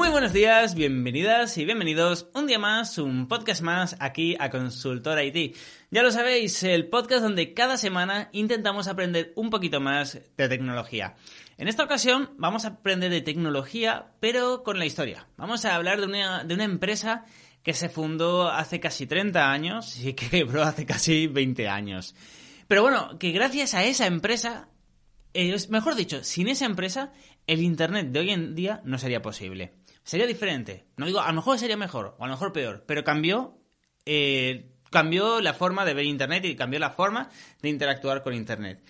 Muy buenos días, bienvenidas y bienvenidos un día más, un podcast más aquí a Consultor IT. Ya lo sabéis, el podcast donde cada semana intentamos aprender un poquito más de tecnología. En esta ocasión vamos a aprender de tecnología, pero con la historia. Vamos a hablar de una, de una empresa que se fundó hace casi 30 años y que quebró hace casi 20 años. Pero bueno, que gracias a esa empresa, eh, mejor dicho, sin esa empresa, el Internet de hoy en día no sería posible. Sería diferente. No digo, a lo mejor sería mejor o a lo mejor peor, pero cambió, eh, cambió la forma de ver Internet y cambió la forma de interactuar con Internet.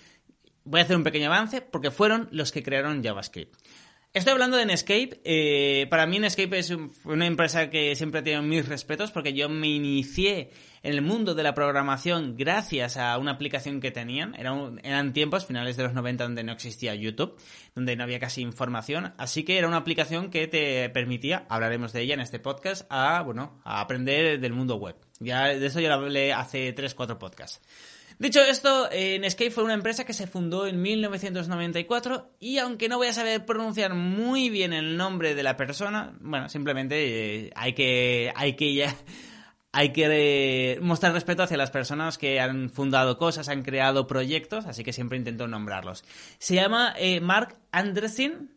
Voy a hacer un pequeño avance porque fueron los que crearon JavaScript. Estoy hablando de Netscape. Eh, para mí Netscape es una empresa que siempre tenido mis respetos porque yo me inicié en el mundo de la programación gracias a una aplicación que tenían. eran tiempos, finales de los 90, donde no existía YouTube, donde no había casi información. Así que era una aplicación que te permitía, hablaremos de ella en este podcast, a, bueno, a aprender del mundo web. Ya, de eso ya lo hablé hace 3-4 podcasts. Dicho esto, Netscape fue una empresa que se fundó en 1994 y aunque no voy a saber pronunciar muy bien el nombre de la persona, bueno, simplemente eh, hay que hay que ya hay que eh, mostrar respeto hacia las personas que han fundado cosas, han creado proyectos, así que siempre intento nombrarlos. Se llama eh, Mark Andressen,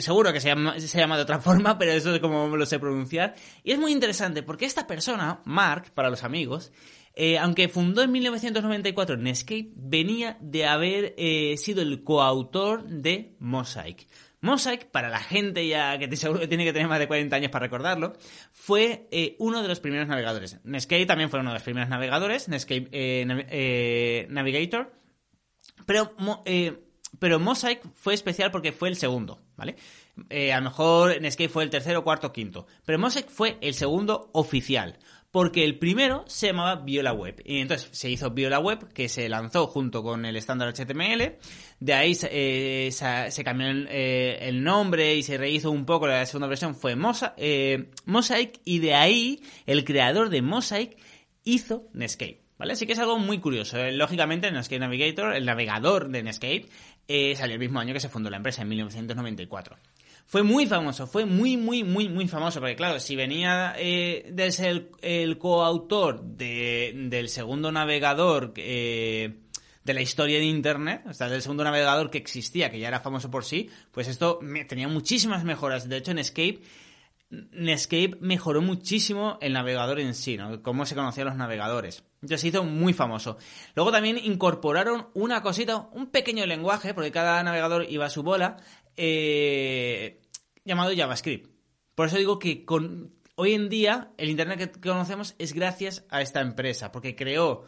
Seguro que se llama, se llama de otra forma, pero eso es como lo sé pronunciar. Y es muy interesante porque esta persona, Mark, para los amigos, eh, aunque fundó en 1994 Netscape, venía de haber eh, sido el coautor de Mosaic. Mosaic, para la gente ya que seguro que tiene que tener más de 40 años para recordarlo, fue eh, uno de los primeros navegadores. Netscape también fue uno de los primeros navegadores, Netscape Navigator, pero, pero Mosaic fue especial porque fue el segundo, ¿vale? A lo mejor Netscape fue el tercero, cuarto, quinto, pero Mosaic fue el segundo oficial porque el primero se llamaba Viola Web. Y entonces se hizo Viola Web, que se lanzó junto con el estándar HTML. De ahí eh, se, cambió eh, el, nombre y se rehizo un poco. La segunda versión fue eh, Mosaic. Y de ahí el creador de Mosaic hizo Netscape. ¿Vale? Así que es algo muy curioso. Lógicamente, Netscape Navigator, el navegador de Netscape, salió el mismo año que se fundó la empresa, en 1994 fue muy famoso, fue muy, muy, muy, muy famoso, porque claro, si venía eh, de ser el, coautor del segundo navegador eh, de la historia de Internet, o sea, del segundo navegador que existía, que ya era famoso por sí, pues esto tenía muchísimas mejoras. De hecho, en Escape, Netscape mejoró muchísimo el navegador en sí, ¿no? Cómo se conocían los navegadores. Entonces se hizo muy famoso. Luego también incorporaron una cosita, un pequeño lenguaje, porque cada navegador iba a su bola, eh, llamado JavaScript. Por eso digo que hoy en día el Internet que conocemos es gracias a esta empresa, porque creó,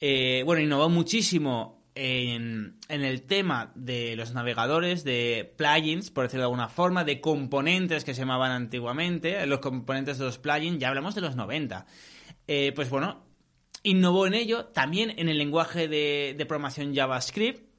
eh, bueno, innovó muchísimo en, el tema de los navegadores, de plugins, por decirlo de alguna forma, de componentes que se llamaban antiguamente, los componentes de los plugins, ya hablamos de los 90. Eh, pues bueno, innovó en ello, también en el lenguaje de programación JavaScript,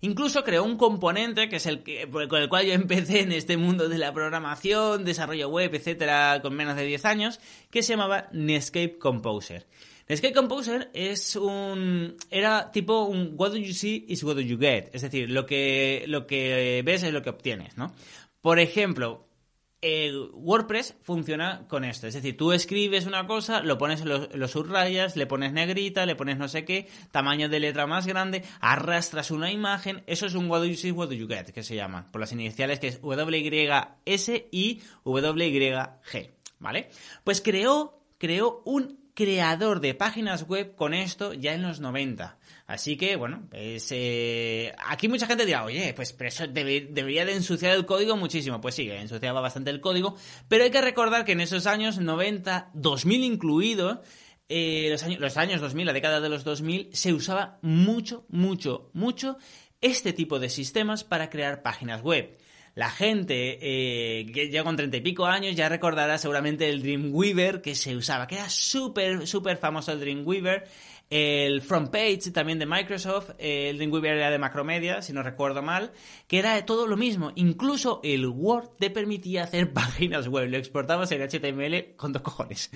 Incluso creó un componente que es el que, con el cual yo empecé en este mundo de la programación, desarrollo web, etcétera, con menos de 10 años, que se llamaba Netscape Composer. Netscape Composer es un era tipo un what do you see is what do you get, es decir, lo que lo que ves es lo que obtienes, ¿no? Por ejemplo, WordPress funciona con esto. Es decir, tú escribes una cosa, lo pones, lo, subrayas, le pones negrita, le pones no sé qué, tamaño de letra más grande, arrastras una imagen. Eso es un What do you what do you get, que se llama. Por las iniciales que es WYS y WYG. ¿Vale? Pues creó, creó un creador de páginas web con esto ya en los 90. Así que, bueno, pues, eh, aquí mucha gente dirá, oye, pues pero eso debería de ensuciar el código muchísimo. Pues sí, ensuciaba bastante el código, pero hay que recordar que en esos años 90, 2000 incluido, eh, los, años, los años 2000, la década de los 2000, se usaba mucho, mucho, mucho este tipo de sistemas para crear páginas web. La gente eh, que ya con treinta y pico años ya recordará seguramente el Dreamweaver que se usaba, que era súper, súper famoso el Dreamweaver. El front page también de Microsoft, eh, el Dreamweaver era de Macromedia, si no recuerdo mal, que era todo lo mismo. Incluso el Word te permitía hacer páginas web, lo exportabas en HTML con dos cojones.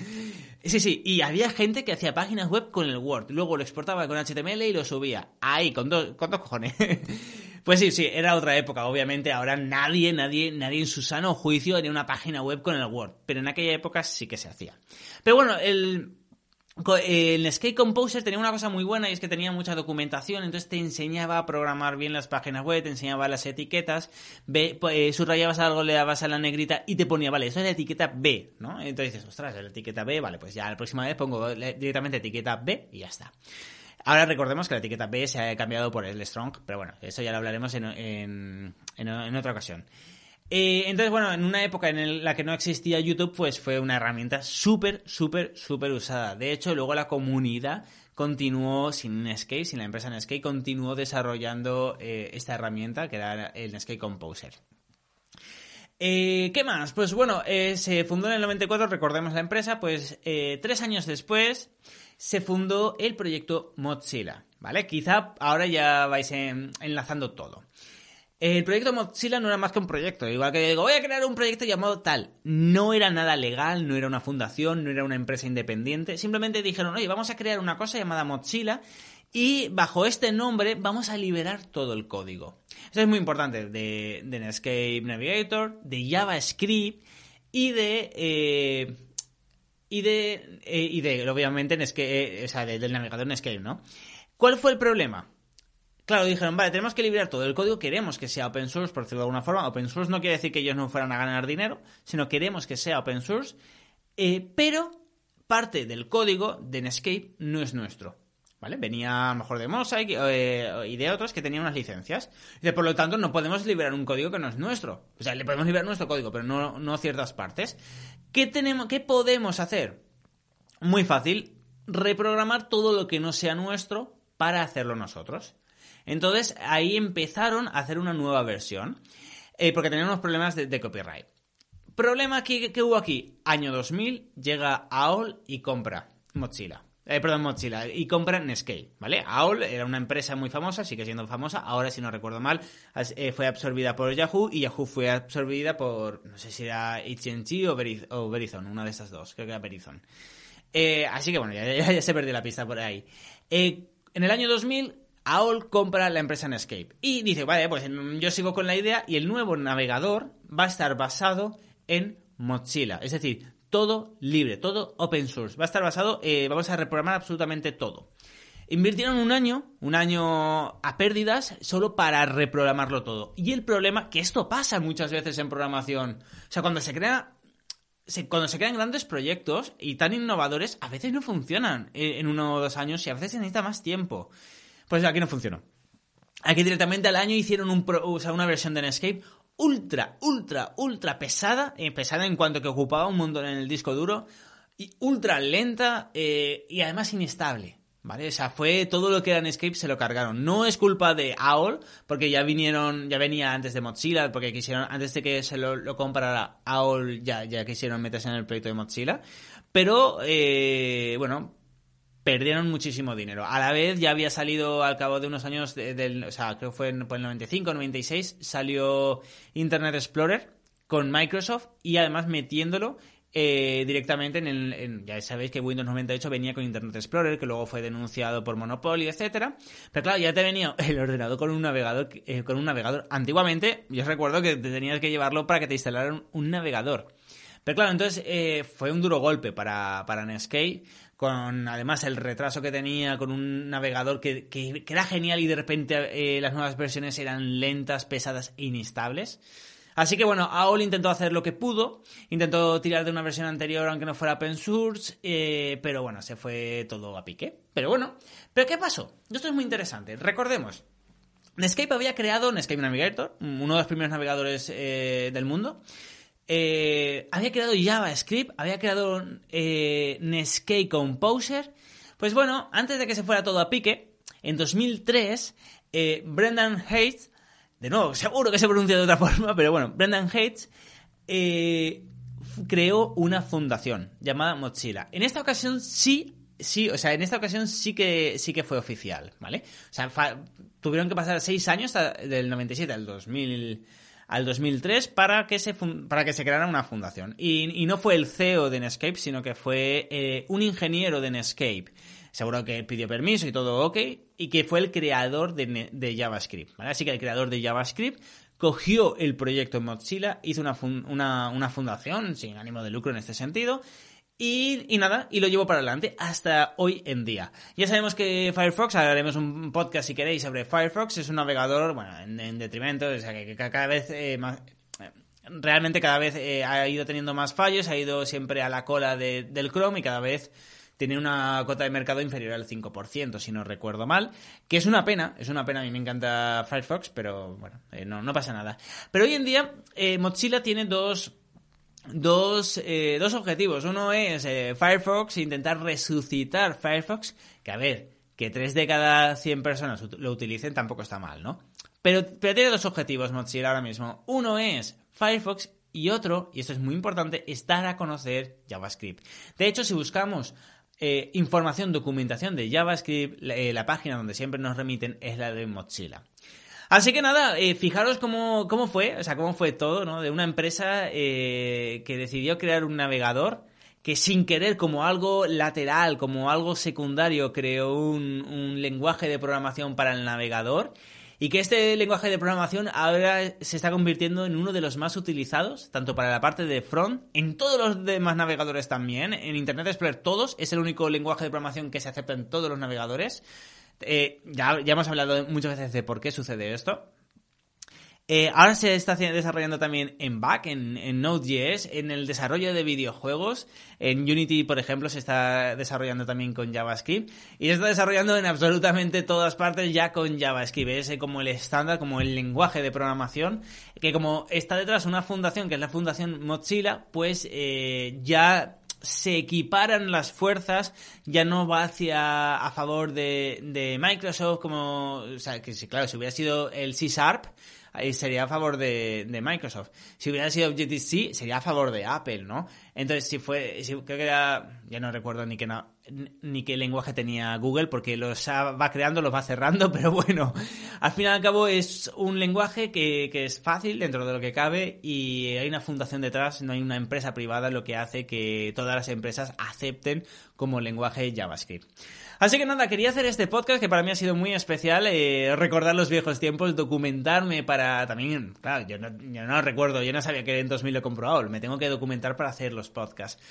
Sí, sí, y había gente que hacía páginas web con el Word, luego lo exportaba con HTML y lo subía. Ahí, con dos, con dos cojones. Pues sí, sí, era otra época, obviamente. Ahora nadie, nadie, nadie en su sano juicio haría una página web con el Word. Pero en aquella época sí que se hacía. Pero bueno, el, el Skate Composer tenía una cosa muy buena y es que tenía mucha documentación, entonces te enseñaba a programar bien las páginas web, te enseñaba las etiquetas, ve, pues, subrayabas algo, le dabas a la negrita y te ponía, vale, esto es la etiqueta B, ¿no? Entonces dices, ostras, la etiqueta B, vale, pues ya la próxima vez pongo directamente etiqueta B y ya está. Ahora recordemos que la etiqueta B se ha cambiado por el Strong, pero bueno, eso ya lo hablaremos en, en, en otra ocasión. Eh, entonces, bueno, en una época en la que no existía YouTube, pues fue una herramienta súper, súper, súper usada. De hecho, luego la comunidad continuó sin Netscape, sin la empresa Netscape, continuó desarrollando eh, esta herramienta que era el Netscape Composer. Eh, ¿Qué más? Pues bueno, se fundó en el 94, recordemos la empresa, pues tres años después se fundó el proyecto Mozilla, ¿vale? Quizá ahora ya vais enlazando todo. El proyecto Mozilla no era más que un proyecto. Igual que digo, voy a crear un proyecto llamado tal. No era nada legal, no era una fundación, no era una empresa independiente. Simplemente dijeron, oye, vamos a crear una cosa llamada Mozilla y bajo este nombre vamos a liberar todo el código. Eso es muy importante de, de Netscape Navigator, de JavaScript y de... Eh, y de, eh, y de, obviamente, Netscape, eh, o sea, del navegador Netscape, ¿no? ¿Cuál fue el problema? Claro, dijeron, vale, tenemos que liberar todo el código, queremos que sea open source, por decirlo de alguna forma. Open source no quiere decir que ellos no fueran a ganar dinero, sino queremos que sea open source, pero parte del código de Netscape no es nuestro. ¿Vale? Venía mejor de Mosaic eh, y de otros que tenían unas licencias. Por lo tanto, no podemos liberar un código que no es nuestro. O sea, le podemos liberar nuestro código, pero no, ciertas partes. ¿Qué, tenemos, ¿Qué podemos hacer? Muy fácil, reprogramar todo lo que no sea nuestro para hacerlo nosotros. Entonces ahí empezaron a hacer una nueva versión, eh, porque tenían unos problemas de, copyright. Problema que, hubo aquí, año 2000, llega AOL y compra Mozilla. Eh, perdón, Mozilla, y compra Netscape, ¿vale? AOL era una empresa muy famosa, sigue siendo famosa, ahora si no recuerdo mal, eh, fue absorbida por Yahoo y Yahoo fue absorbida por, no sé si era AT&T o, Verizon, una de esas dos, creo que era Verizon. así que bueno, ya, se perdió la pista por ahí. en el año 2000 AOL compra la empresa Netscape y dice, vale, pues yo sigo con la idea y el nuevo navegador va a estar basado en Mozilla, es decir, todo libre, todo open source, va a estar basado, eh, vamos a reprogramar absolutamente todo. Invirtieron un año, un año a pérdidas, solo para reprogramarlo todo. Y el problema, que esto pasa muchas veces en programación, o sea, cuando se crea cuando se crean grandes proyectos y tan innovadores, a veces no funcionan eh, en uno o dos años y a veces se necesita más tiempo. Pues aquí no funcionó. Aquí directamente al año hicieron un una versión de Netscape ultra, ultra, ultra pesada, eh, pesada en cuanto que ocupaba un montón en el disco duro, y ultra lenta eh, y además inestable. ¿Vale? O sea, fue todo lo que era Netscape se lo cargaron. No es culpa de AOL, porque ya vinieron, ya venía antes de Mozilla, porque quisieron, antes de que se lo, comprara AOL, ya, ya quisieron meterse en el proyecto de Mozilla. Pero, eh, bueno, perdieron muchísimo dinero. A la vez ya había salido al cabo de unos años, del, o sea, creo que fue en, el 95, 96, salió Internet Explorer con Microsoft y además metiéndolo eh, directamente en el... ya sabéis que Windows 98 venía con Internet Explorer, que luego fue denunciado por Monopoly, etcétera. Pero claro, ya te venía el ordenador con un navegador. Eh, con un navegador. Antiguamente, yo recuerdo que tenías que llevarlo para que te instalaran un navegador. Pero claro, entonces eh, fue un duro golpe para, para Netscape, con además el retraso que tenía, con un navegador que, que, era genial y de repente eh, las nuevas versiones eran lentas, pesadas e inestables. Así que bueno, AOL intentó hacer lo que pudo, intentó tirar de una versión anterior aunque no fuera open source, eh, pero bueno, se fue todo a pique. Pero bueno, ¿pero qué pasó? Esto es muy interesante. Recordemos, Netscape había creado Netscape Navigator, uno de los primeros navegadores del mundo, eh, había creado JavaScript, había creado eh, Netscape Composer. Pues bueno, antes de que se fuera todo a pique, en 2003, eh, Brendan Hayes de nuevo, seguro que se pronuncia de otra forma, pero bueno, Brendan Hates eh, creó una fundación llamada Mozilla. En esta ocasión sí sí, o sea, en esta ocasión sí que sí que fue oficial, ¿vale? O sea, tuvieron que pasar seis años del 97 al 2000 al 2003 para que se para que se creara una fundación y, no fue el CEO de Netscape sino que fue eh, un ingeniero de Netscape seguro que pidió permiso y todo ok y que fue el creador de, JavaScript ¿vale? así que el creador de JavaScript cogió el proyecto en Mozilla hizo una, una, una fundación sin ánimo de lucro en este sentido y, nada, y lo llevo para adelante hasta hoy en día. Ya sabemos que Firefox, haremos un podcast si queréis sobre Firefox, es un navegador, bueno, en, detrimento, o sea, que, cada vez eh, más, eh, realmente cada vez eh, ha ido teniendo más fallos, ha ido siempre a la cola del Chrome y cada vez tiene una cota de mercado inferior al 5%, si no recuerdo mal, que es una pena, es una pena, a mí me encanta Firefox, pero bueno, no, no pasa nada. Pero hoy en día Mozilla tiene dos dos, eh, dos objetivos. Uno es eh, Firefox, intentar resucitar Firefox, que a ver, que 3 de cada 100 personas lo utilicen tampoco está mal, ¿no? Pero, pero tiene dos objetivos Mozilla ahora mismo. Uno es Firefox y otro, y esto es muy importante, es dar a conocer JavaScript. De hecho, si buscamos eh, información, documentación de JavaScript, la, página donde siempre nos remiten es la de Mozilla. Así que nada, eh, fijaros cómo, cómo fue, o sea, cómo fue todo, ¿no? De una empresa eh, que decidió crear un navegador que sin querer, como algo lateral, como algo secundario, creó un, un lenguaje de programación para el navegador y que este lenguaje de programación ahora se está convirtiendo en uno de los más utilizados, tanto para la parte de front, en todos los demás navegadores también, en Internet Explorer todos, es el único lenguaje de programación que se acepta en todos los navegadores. Eh, ya, ya hemos hablado muchas veces de por qué sucede esto. Eh, ahora se está desarrollando también en back, en, Node.js, en el desarrollo de videojuegos. En Unity, por ejemplo, se está desarrollando también con JavaScript. Y se está desarrollando en absolutamente todas partes ya con JavaScript. Es como el estándar, como el lenguaje de programación. Que como está detrás una fundación, que es la fundación Mozilla, pues eh, ya se equiparan las fuerzas, ya no va hacia a favor de, de Microsoft como, o sea, que claro, si hubiera sido el C Sería a favor de, Microsoft. Si hubiera sido Objective-C, sería a favor de Apple, ¿no? Entonces, si fue, creo que era, ya no recuerdo ni qué, ni qué lenguaje tenía Google, porque los va creando, los va cerrando, pero bueno, al fin y al cabo es un lenguaje que, es fácil dentro de lo que cabe y hay una fundación detrás, no hay una empresa privada, lo que hace que todas las empresas acepten como lenguaje JavaScript. Así que nada, quería hacer este podcast que para mí ha sido muy especial, eh, recordar los viejos tiempos, documentarme también, claro, yo no, yo no recuerdo, yo no sabía que en 2000 lo he comprobado, me tengo que documentar para hacer los podcasts.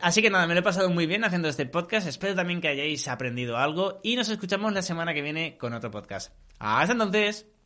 Así que nada, me lo he pasado muy bien haciendo este podcast, espero también que hayáis aprendido algo y nos escuchamos la semana que viene con otro podcast. Hasta entonces.